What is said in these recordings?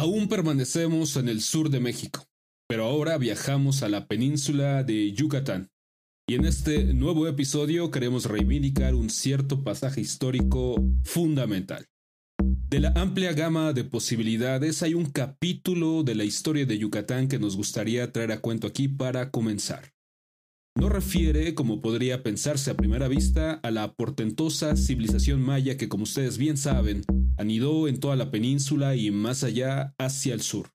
Aún permanecemos en el sur de México, pero ahora viajamos a la península de Yucatán. Y en este nuevo episodio queremos reivindicar un cierto pasaje histórico fundamental. De la amplia gama de posibilidades hay un capítulo de la historia de Yucatán que nos gustaría traer a cuento aquí para comenzar. No refiere, como podría pensarse a primera vista, a la portentosa civilización maya que, como ustedes bien saben, anidó en toda la península y más allá hacia el sur.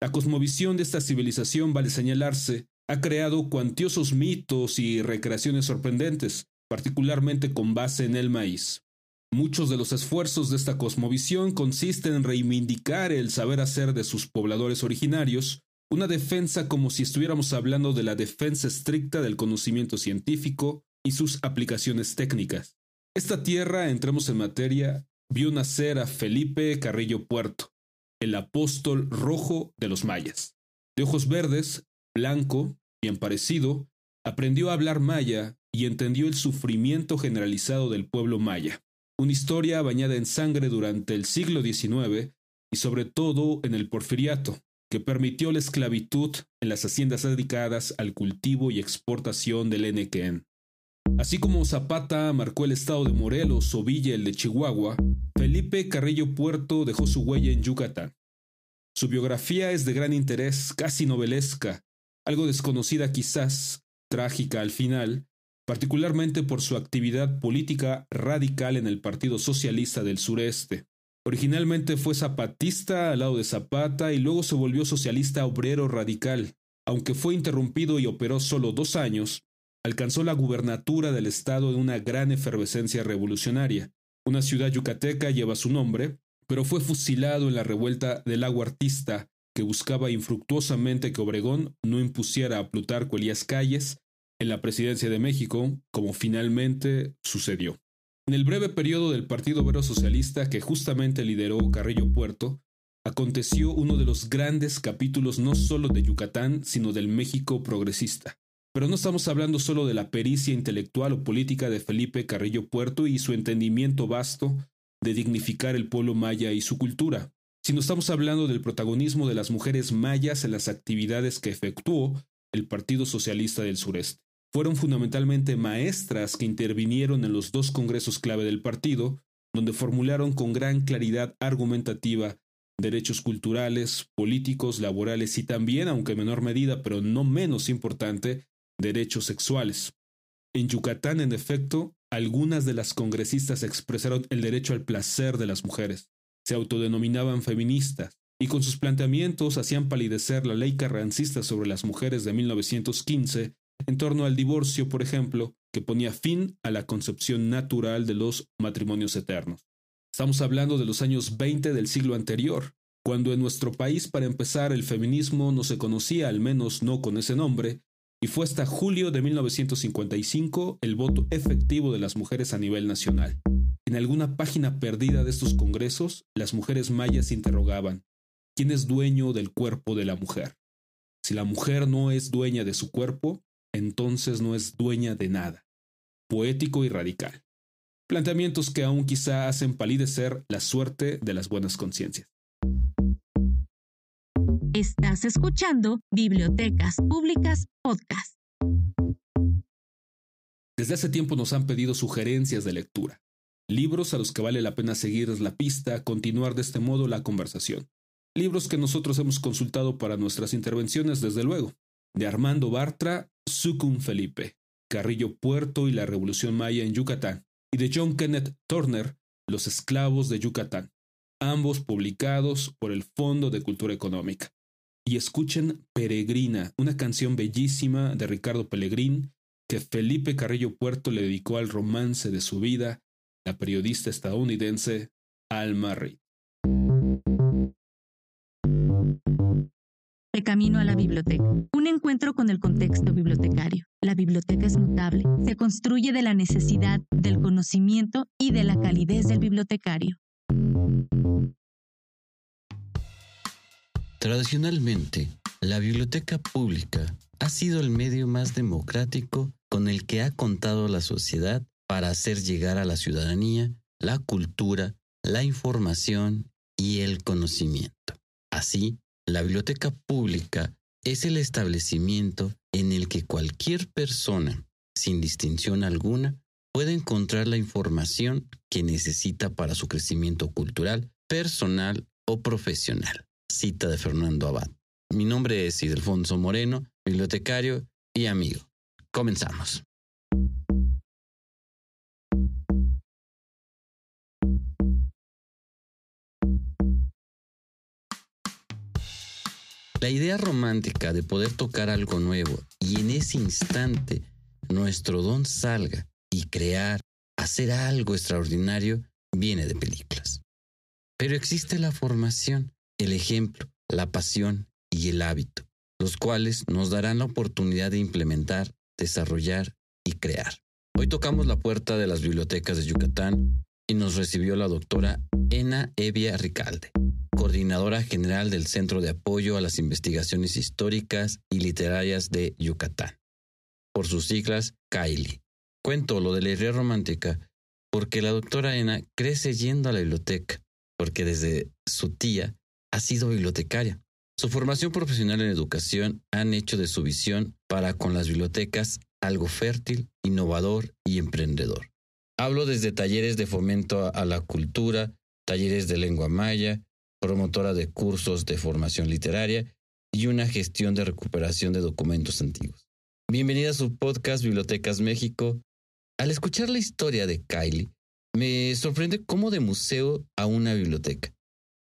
La cosmovisión de esta civilización, vale señalarse, ha creado cuantiosos mitos y recreaciones sorprendentes, particularmente con base en el maíz. Muchos de los esfuerzos de esta cosmovisión consisten en reivindicar el saber hacer de sus pobladores originarios, una defensa como si estuviéramos hablando de la defensa estricta del conocimiento científico y sus aplicaciones técnicas. Esta tierra, entremos en materia, vio nacer a Felipe Carrillo Puerto, el apóstol rojo de los mayas. De ojos verdes, blanco, bien parecido, aprendió a hablar maya y entendió el sufrimiento generalizado del pueblo maya, una historia bañada en sangre durante el siglo XIX y sobre todo en el porfiriato, que permitió la esclavitud en las haciendas dedicadas al cultivo y exportación del Enequén. Así como Zapata marcó el estado de Morelos o Villa el de Chihuahua, Felipe Carrillo Puerto dejó su huella en Yucatán. Su biografía es de gran interés, casi novelesca, algo desconocida quizás, trágica al final, particularmente por su actividad política radical en el Partido Socialista del Sureste. Originalmente fue zapatista al lado de Zapata y luego se volvió socialista obrero radical. Aunque fue interrumpido y operó solo dos años, alcanzó la gubernatura del estado en una gran efervescencia revolucionaria. Una ciudad yucateca lleva su nombre, pero fue fusilado en la revuelta del agua artista que buscaba infructuosamente que Obregón no impusiera a Plutarco Elías Calles en la presidencia de México, como finalmente sucedió. En el breve periodo del Partido Obrero Socialista que justamente lideró Carrillo Puerto, aconteció uno de los grandes capítulos no solo de Yucatán, sino del México progresista. Pero no estamos hablando solo de la pericia intelectual o política de Felipe Carrillo Puerto y su entendimiento vasto de dignificar el pueblo maya y su cultura, sino estamos hablando del protagonismo de las mujeres mayas en las actividades que efectuó el Partido Socialista del Sureste. Fueron fundamentalmente maestras que intervinieron en los dos congresos clave del partido, donde formularon con gran claridad argumentativa derechos culturales, políticos, laborales y también, aunque en menor medida, pero no menos importante, derechos sexuales. En Yucatán, en efecto, algunas de las congresistas expresaron el derecho al placer de las mujeres, se autodenominaban feministas, y con sus planteamientos hacían palidecer la ley carrancista sobre las mujeres de 1915 en torno al divorcio, por ejemplo, que ponía fin a la concepción natural de los matrimonios eternos. Estamos hablando de los años 20 del siglo anterior, cuando en nuestro país, para empezar, el feminismo no se conocía, al menos no con ese nombre, y fue hasta julio de 1955 el voto efectivo de las mujeres a nivel nacional. En alguna página perdida de estos congresos, las mujeres mayas interrogaban, ¿quién es dueño del cuerpo de la mujer? Si la mujer no es dueña de su cuerpo, entonces no es dueña de nada. Poético y radical. Planteamientos que aún quizá hacen palidecer la suerte de las buenas conciencias. Estás escuchando Bibliotecas Públicas Podcast. Desde hace tiempo nos han pedido sugerencias de lectura, libros a los que vale la pena seguir la pista, continuar de este modo la conversación. Libros que nosotros hemos consultado para nuestras intervenciones, desde luego de Armando Bartra, Sucum Felipe, Carrillo Puerto y la Revolución Maya en Yucatán, y de John Kenneth Turner, Los Esclavos de Yucatán, ambos publicados por el Fondo de Cultura Económica. Y escuchen Peregrina, una canción bellísima de Ricardo Pellegrín que Felipe Carrillo Puerto le dedicó al romance de su vida, la periodista estadounidense Alma Reed. De camino a la biblioteca. Un encuentro con el contexto bibliotecario. La biblioteca es mutable. Se construye de la necesidad, del conocimiento y de la calidez del bibliotecario. Tradicionalmente, la biblioteca pública ha sido el medio más democrático con el que ha contado la sociedad para hacer llegar a la ciudadanía la cultura, la información y el conocimiento. Así, la biblioteca pública es el establecimiento en el que cualquier persona, sin distinción alguna, puede encontrar la información que necesita para su crecimiento cultural, personal o profesional. Cita de Fernando Abad. Mi nombre es Ildefonso Moreno, bibliotecario y amigo. Comenzamos. La idea romántica de poder tocar algo nuevo y en ese instante nuestro don salga y crear, hacer algo extraordinario, viene de películas. Pero existe la formación, el ejemplo, la pasión y el hábito, los cuales nos darán la oportunidad de implementar, desarrollar y crear. Hoy tocamos la puerta de las bibliotecas de Yucatán y nos recibió la doctora Ena Evia Ricalde, coordinadora general del Centro de Apoyo a las Investigaciones Históricas y Literarias de Yucatán, por sus siglas CAILI. Cuento lo de la idea romántica porque la doctora Ena crece yendo a la biblioteca, porque desde su tía ha sido bibliotecaria. Su formación profesional en educación han hecho de su visión para con las bibliotecas algo fértil, innovador y emprendedor. Hablo desde talleres de fomento a la cultura, talleres de lengua maya, promotora de cursos de formación literaria y una gestión de recuperación de documentos antiguos. Bienvenida a su podcast Bibliotecas México. Al escuchar la historia de Kylie, me sorprende cómo de museo a una biblioteca,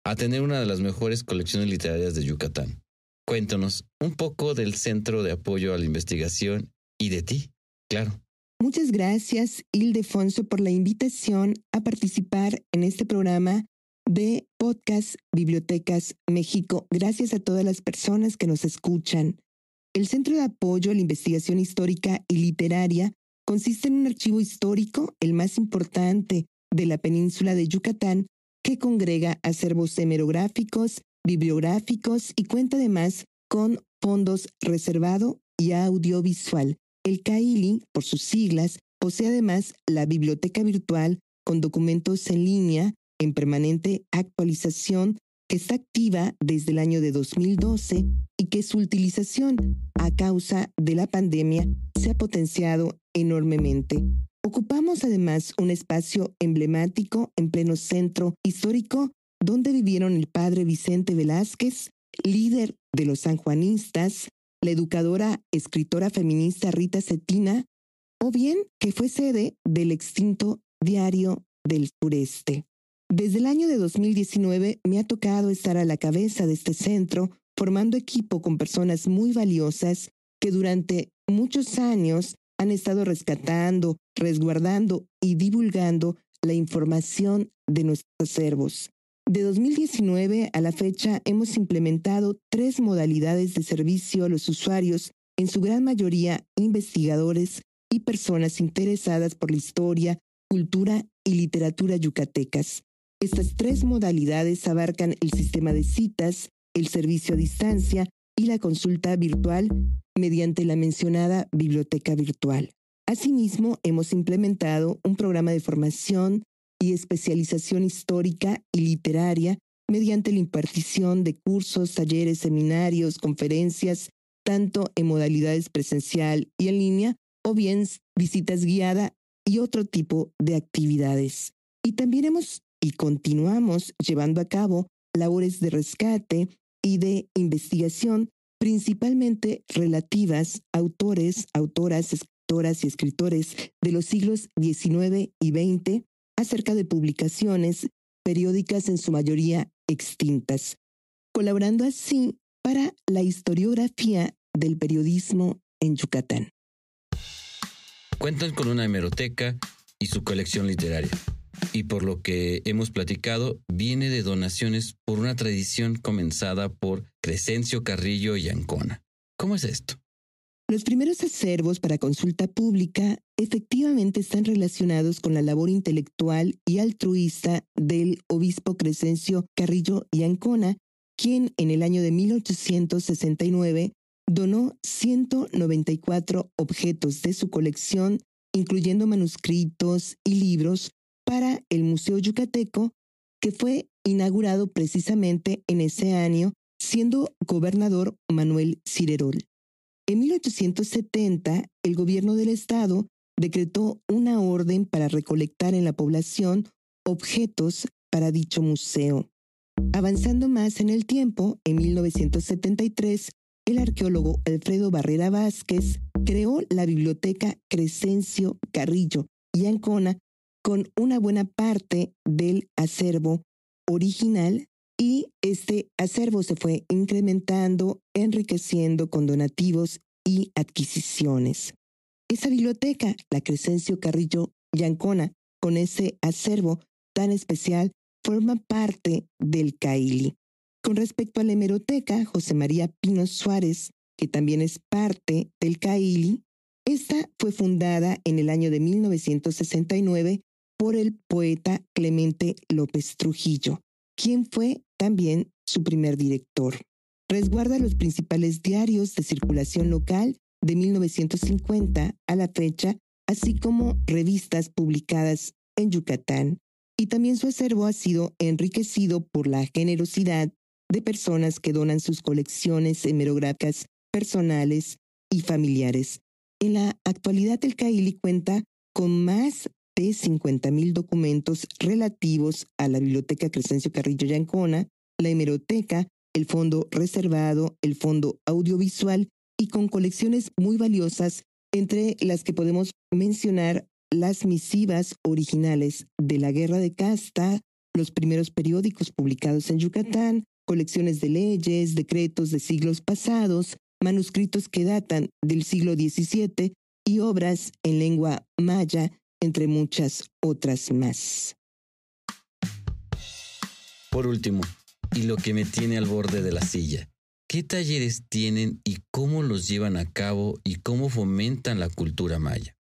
a tener una de las mejores colecciones literarias de Yucatán. Cuéntanos un poco del Centro de Apoyo a la Investigación y de ti, claro. Muchas gracias, Ildefonso, por la invitación a participar en este programa de Podcast Bibliotecas México. Gracias a todas las personas que nos escuchan. El Centro de Apoyo a la Investigación Histórica y Literaria consiste en un archivo histórico, el más importante de la península de Yucatán, que congrega acervos hemerográficos, bibliográficos y cuenta además con fondos reservado y audiovisual. El CAILI, por sus siglas, posee además la biblioteca virtual con documentos en línea en permanente actualización que está activa desde el año de 2012 y que su utilización a causa de la pandemia se ha potenciado enormemente. Ocupamos además un espacio emblemático en pleno centro histórico donde vivieron el padre Vicente Velázquez, líder de los sanjuanistas, la educadora escritora feminista Rita Cetina, o bien que fue sede del extinto Diario del Sureste. Desde el año de 2019 me ha tocado estar a la cabeza de este centro, formando equipo con personas muy valiosas que durante muchos años han estado rescatando, resguardando y divulgando la información de nuestros acervos. De 2019 a la fecha hemos implementado tres modalidades de servicio a los usuarios, en su gran mayoría investigadores y personas interesadas por la historia, cultura y literatura yucatecas. Estas tres modalidades abarcan el sistema de citas, el servicio a distancia y la consulta virtual mediante la mencionada biblioteca virtual. Asimismo, hemos implementado un programa de formación y especialización histórica y literaria mediante la impartición de cursos, talleres, seminarios, conferencias, tanto en modalidades presencial y en línea, o bien visitas guiadas y otro tipo de actividades. Y también hemos y continuamos llevando a cabo labores de rescate y de investigación, principalmente relativas a autores, autoras, escritoras y escritores de los siglos XIX y XX, acerca de publicaciones periódicas en su mayoría extintas, colaborando así para la historiografía del periodismo en Yucatán. Cuentan con una hemeroteca y su colección literaria y por lo que hemos platicado, viene de donaciones por una tradición comenzada por Crescencio Carrillo y Ancona. ¿Cómo es esto? Los primeros acervos para consulta pública efectivamente están relacionados con la labor intelectual y altruista del obispo Crescencio Carrillo y Ancona, quien en el año de 1869 donó 194 objetos de su colección, incluyendo manuscritos y libros, para el Museo Yucateco, que fue inaugurado precisamente en ese año siendo gobernador Manuel Cirerol. En 1870, el gobierno del estado decretó una orden para recolectar en la población objetos para dicho museo. Avanzando más en el tiempo, en 1973, el arqueólogo Alfredo Barrera Vázquez creó la biblioteca Crescencio Carrillo y Ancona con una buena parte del acervo original y este acervo se fue incrementando, enriqueciendo con donativos y adquisiciones. Esa biblioteca, la Crescencio Carrillo y Ancona, con ese acervo tan especial, forma parte del CAILI. Con respecto a la hemeroteca, José María Pino Suárez, que también es parte del CAILI, esta fue fundada en el año de 1969 por el poeta Clemente López Trujillo, quien fue también su primer director. Resguarda los principales diarios de circulación local de 1950 a la fecha, así como revistas publicadas en Yucatán, y también su acervo ha sido enriquecido por la generosidad de personas que donan sus colecciones hemerográficas personales y familiares. En la actualidad el CAILI cuenta con más de 50.000 documentos relativos a la Biblioteca Crescencio Carrillo Yancona, la hemeroteca, el fondo reservado, el fondo audiovisual y con colecciones muy valiosas, entre las que podemos mencionar las misivas originales de la Guerra de Casta, los primeros periódicos publicados en Yucatán, colecciones de leyes, decretos de siglos pasados, manuscritos que datan del siglo XVII y obras en lengua maya entre muchas otras más. Por último, y lo que me tiene al borde de la silla, ¿qué talleres tienen y cómo los llevan a cabo y cómo fomentan la cultura maya?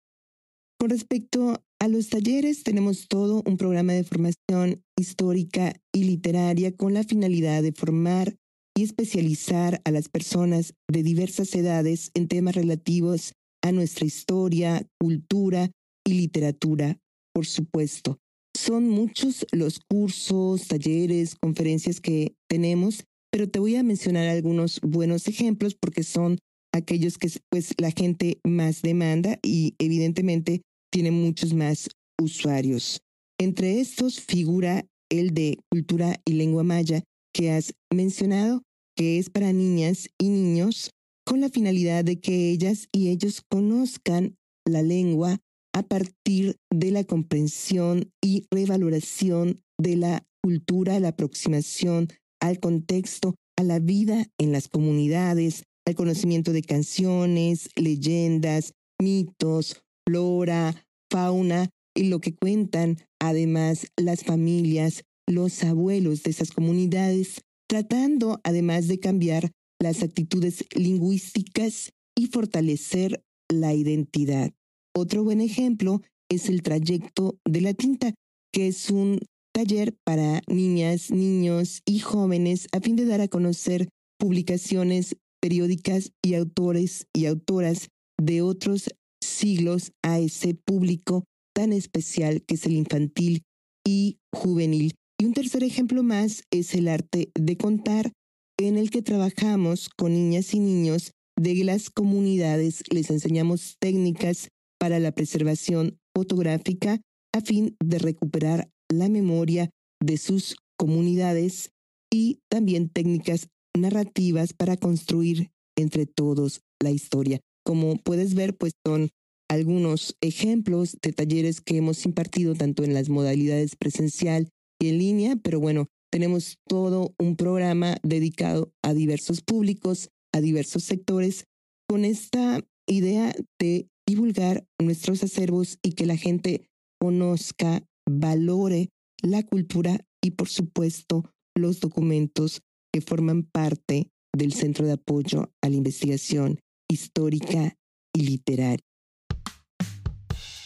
Con respecto a los talleres, tenemos todo un programa de formación histórica y literaria con la finalidad de formar y especializar a las personas de diversas edades en temas relativos a nuestra historia, cultura y literatura, por supuesto. Son muchos los cursos, talleres, conferencias que tenemos, pero te voy a mencionar algunos buenos ejemplos porque son aquellos que pues la gente más demanda y evidentemente tiene muchos más usuarios. Entre estos figura el de cultura y lengua maya que has mencionado, que es para niñas y niños con la finalidad de que ellas y ellos conozcan la lengua a partir de la comprensión y revaloración de la cultura, la aproximación al contexto, a la vida en las comunidades, al conocimiento de canciones, leyendas, mitos, flora, fauna y lo que cuentan además las familias, los abuelos de esas comunidades, tratando además de cambiar las actitudes lingüísticas y fortalecer la identidad. Otro buen ejemplo es el trayecto de la tinta, que es un taller para niñas, niños y jóvenes a fin de dar a conocer publicaciones periódicas y autores y autoras de otros siglos a ese público tan especial que es el infantil y juvenil. Y un tercer ejemplo más es el arte de contar, en el que trabajamos con niñas y niños de las comunidades, les enseñamos técnicas para la preservación fotográfica a fin de recuperar la memoria de sus comunidades y también técnicas narrativas para construir entre todos la historia. Como puedes ver, pues son algunos ejemplos de talleres que hemos impartido tanto en las modalidades presencial y en línea, pero bueno, tenemos todo un programa dedicado a diversos públicos, a diversos sectores, con esta idea de divulgar nuestros acervos y que la gente conozca, valore la cultura y por supuesto los documentos que forman parte del Centro de Apoyo a la Investigación Histórica y Literaria.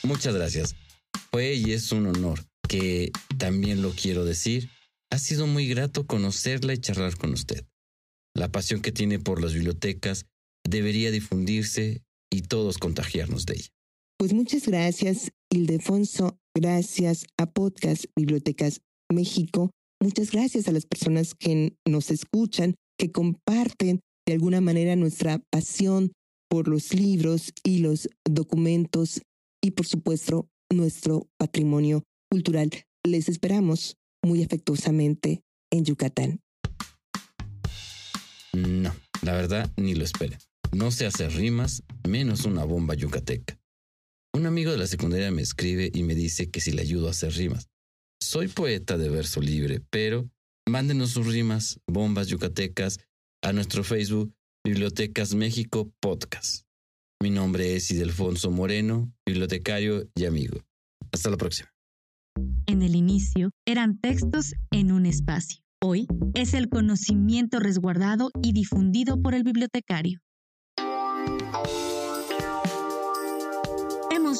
Muchas gracias. Fue y es un honor que también lo quiero decir. Ha sido muy grato conocerla y charlar con usted. La pasión que tiene por las bibliotecas debería difundirse y todos contagiarnos de ella. Pues muchas gracias, Ildefonso. Gracias a Podcast Bibliotecas México. Muchas gracias a las personas que nos escuchan, que comparten de alguna manera nuestra pasión por los libros y los documentos y por supuesto nuestro patrimonio cultural. Les esperamos muy afectuosamente en Yucatán. No, la verdad ni lo esperen. No se hace rimas, menos una bomba yucateca. Un amigo de la secundaria me escribe y me dice que si le ayudo a hacer rimas. Soy poeta de verso libre, pero mándenos sus rimas, bombas yucatecas, a nuestro Facebook Bibliotecas México Podcast. Mi nombre es Idelfonso Moreno, bibliotecario y amigo. Hasta la próxima. En el inicio eran textos en un espacio. Hoy es el conocimiento resguardado y difundido por el bibliotecario.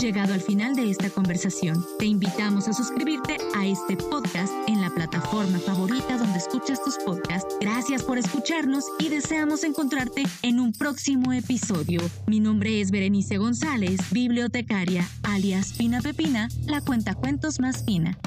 Llegado al final de esta conversación. Te invitamos a suscribirte a este podcast en la plataforma favorita donde escuchas tus podcasts. Gracias por escucharnos y deseamos encontrarte en un próximo episodio. Mi nombre es Berenice González, bibliotecaria, alias Pina Pepina, la cuenta cuentos más fina.